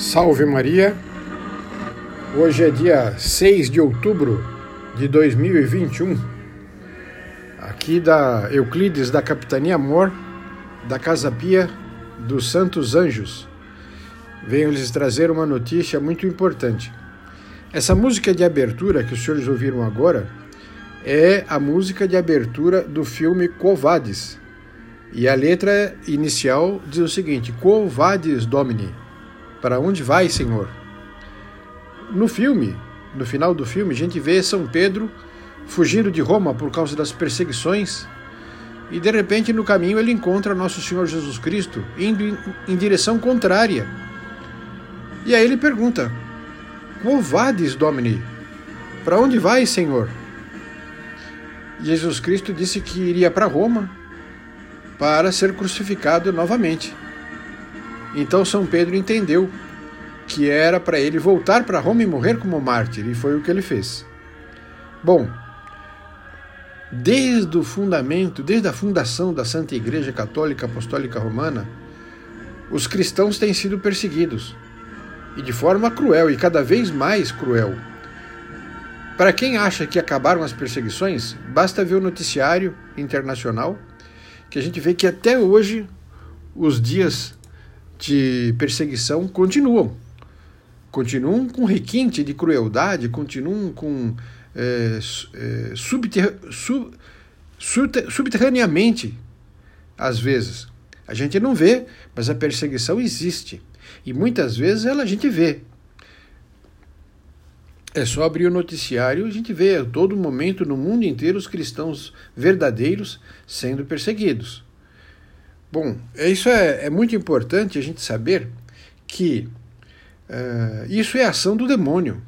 Salve Maria! Hoje é dia 6 de outubro de 2021, aqui da Euclides da Capitania Amor, da Casa Pia dos Santos Anjos. Venho lhes trazer uma notícia muito importante. Essa música de abertura que os senhores ouviram agora é a música de abertura do filme Covades. E a letra inicial diz o seguinte: Covades Domini para onde vai, Senhor? No filme, no final do filme, a gente vê São Pedro fugindo de Roma por causa das perseguições e de repente no caminho ele encontra nosso Senhor Jesus Cristo indo em direção contrária. E aí ele pergunta: Quo vades, Domini? Para onde vai, Senhor? Jesus Cristo disse que iria para Roma para ser crucificado novamente. Então São Pedro entendeu que era para ele voltar para Roma e morrer como mártir, e foi o que ele fez. Bom, desde o fundamento, desde a fundação da Santa Igreja Católica Apostólica Romana, os cristãos têm sido perseguidos, e de forma cruel, e cada vez mais cruel. Para quem acha que acabaram as perseguições, basta ver o noticiário internacional, que a gente vê que até hoje os dias de perseguição continuam. Continuam com requinte de crueldade, continuam com é, é, subter, sub, subterraneamente, às vezes. A gente não vê, mas a perseguição existe. E muitas vezes ela a gente vê. É só abrir o noticiário e a gente vê a todo momento no mundo inteiro os cristãos verdadeiros sendo perseguidos. Bom, isso é, é muito importante a gente saber que uh, isso é ação do demônio.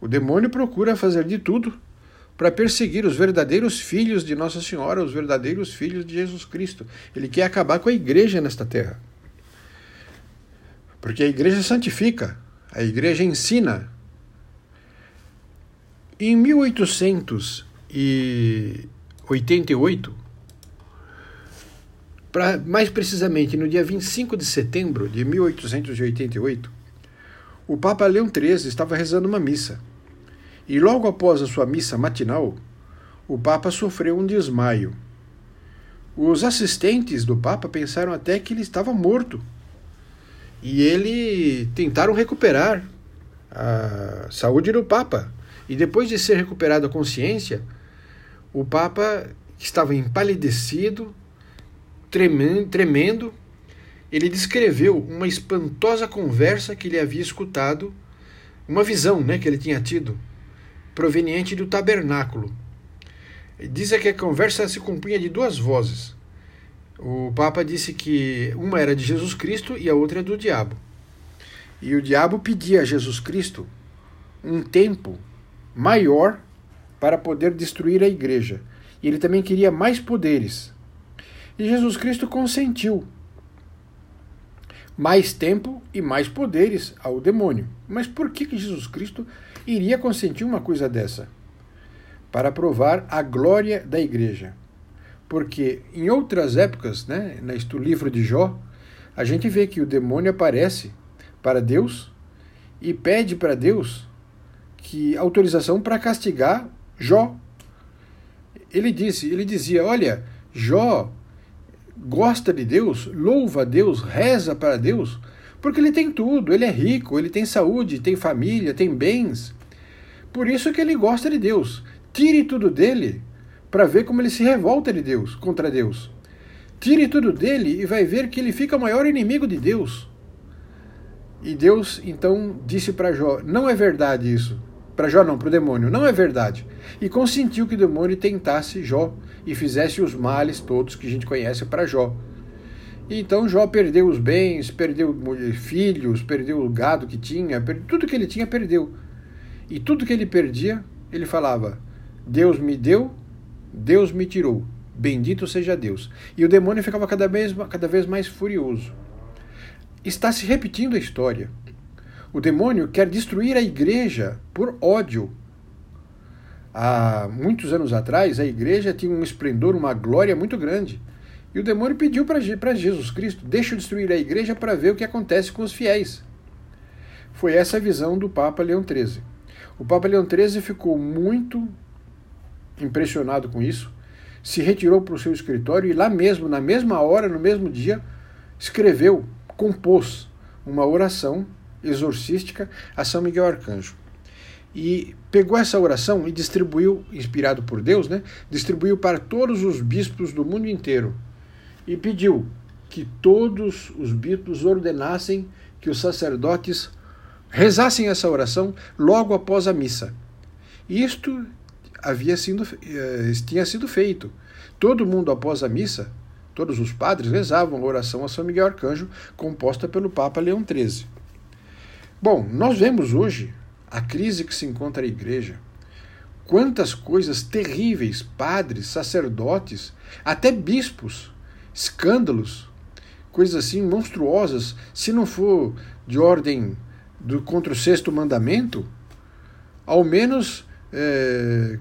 O demônio procura fazer de tudo para perseguir os verdadeiros filhos de Nossa Senhora, os verdadeiros filhos de Jesus Cristo. Ele quer acabar com a igreja nesta terra. Porque a igreja santifica, a igreja ensina. Em 1888, Pra, mais precisamente, no dia 25 de setembro de 1888, o Papa Leão XIII estava rezando uma missa. E logo após a sua missa matinal, o Papa sofreu um desmaio. Os assistentes do Papa pensaram até que ele estava morto. E ele tentaram recuperar a saúde do Papa. E depois de ser recuperada a consciência, o Papa estava empalidecido, tremendo, ele descreveu uma espantosa conversa que ele havia escutado, uma visão né, que ele tinha tido, proveniente do tabernáculo. Diz que a conversa se compunha de duas vozes. O Papa disse que uma era de Jesus Cristo e a outra é do diabo. E o diabo pedia a Jesus Cristo um tempo maior para poder destruir a igreja. E ele também queria mais poderes e Jesus Cristo consentiu mais tempo e mais poderes ao demônio. Mas por que, que Jesus Cristo iria consentir uma coisa dessa? Para provar a glória da igreja. Porque em outras épocas, né, no livro de Jó, a gente vê que o demônio aparece para Deus e pede para Deus que autorização para castigar Jó. Ele disse, ele dizia, olha, Jó gosta de Deus, louva a Deus, reza para Deus, porque ele tem tudo, ele é rico, ele tem saúde, tem família, tem bens. Por isso que ele gosta de Deus. Tire tudo dele para ver como ele se revolta de Deus, contra Deus. Tire tudo dele e vai ver que ele fica o maior inimigo de Deus. E Deus então disse para Jó: Não é verdade isso. Para Jó não, para o demônio. Não é verdade. E consentiu que o demônio tentasse Jó e fizesse os males todos que a gente conhece para Jó. E então Jó perdeu os bens, perdeu filhos, perdeu o gado que tinha, tudo que ele tinha perdeu. E tudo que ele perdia, ele falava: Deus me deu, Deus me tirou. Bendito seja Deus. E o demônio ficava cada vez, cada vez mais furioso. Está se repetindo a história. O demônio quer destruir a igreja por ódio. Há muitos anos atrás, a igreja tinha um esplendor, uma glória muito grande. E o demônio pediu para Jesus Cristo: deixa eu destruir a igreja para ver o que acontece com os fiéis. foi essa a visão do Papa Leão XIII. O Papa Leão XIII ficou muito impressionado com isso, se retirou para o seu escritório e lá mesmo, na mesma hora, no mesmo dia, escreveu, compôs uma oração exorcística a São Miguel Arcanjo. E pegou essa oração e distribuiu, inspirado por Deus, né? Distribuiu para todos os bispos do mundo inteiro. E pediu que todos os bispos ordenassem que os sacerdotes rezassem essa oração logo após a missa. Isto havia sido, eh, tinha sido feito. Todo mundo após a missa, todos os padres rezavam a oração a São Miguel Arcanjo, composta pelo Papa Leão XIII. Bom, nós vemos hoje a crise que se encontra a igreja. Quantas coisas terríveis, padres, sacerdotes, até bispos, escândalos, coisas assim monstruosas, se não for de ordem do contra o sexto mandamento, ao menos é,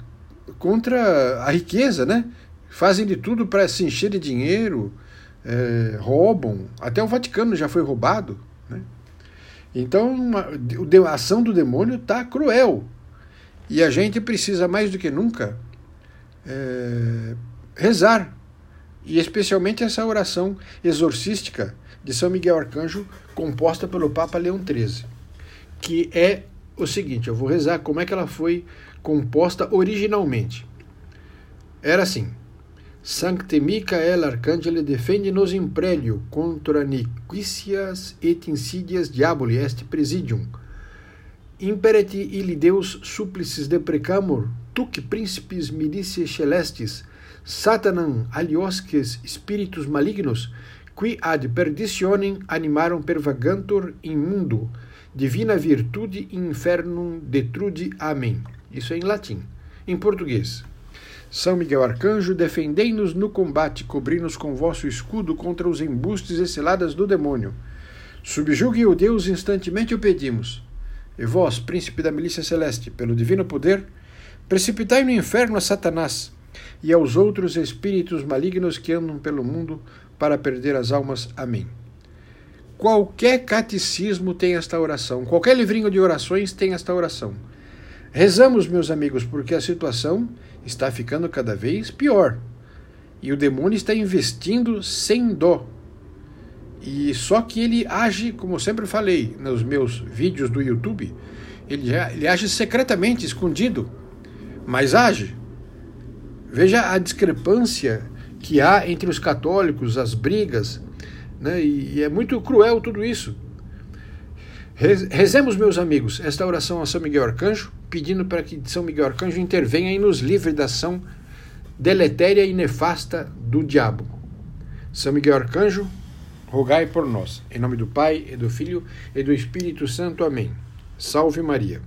contra a riqueza, né? Fazem de tudo para se encher de dinheiro, é, roubam. Até o Vaticano já foi roubado. Né? Então, uma, a ação do demônio está cruel. E a gente precisa mais do que nunca é, rezar. E especialmente essa oração exorcística de São Miguel Arcanjo, composta pelo Papa Leão XIII que é o seguinte: eu vou rezar como é que ela foi composta originalmente. Era assim: Sancte Micael Arcangelo defende-nos in prelio contra niquicias et insidias diaboli est presidium. Imperet ili Deus supplicis deprecamur, tuc principis militiae celestis, satanam aliosques spiritus malignos, qui ad perditionem animarum pervagantur in mundo, Divina virtude infernum detrude. Amém. Isso é em latim. Em português. São Miguel Arcanjo, defendei-nos no combate, cobri-nos com vosso escudo contra os embustes e ciladas do demônio. Subjugue o Deus instantemente o pedimos. E vós, príncipe da milícia celeste, pelo divino poder, precipitai no inferno a Satanás e aos outros espíritos malignos que andam pelo mundo para perder as almas. Amém. Qualquer catecismo tem esta oração, qualquer livrinho de orações tem esta oração. Rezamos, meus amigos, porque a situação está ficando cada vez pior. E o demônio está investindo sem dó. E só que ele age, como sempre falei nos meus vídeos do YouTube, ele, ele age secretamente, escondido, mas age. Veja a discrepância que há entre os católicos, as brigas, né? E, e é muito cruel tudo isso. Rezemos, meus amigos, esta oração a São Miguel Arcanjo, pedindo para que São Miguel Arcanjo intervenha e nos livre da ação deletéria e nefasta do diabo. São Miguel Arcanjo, rogai por nós. Em nome do Pai, e do Filho, e do Espírito Santo. Amém. Salve Maria.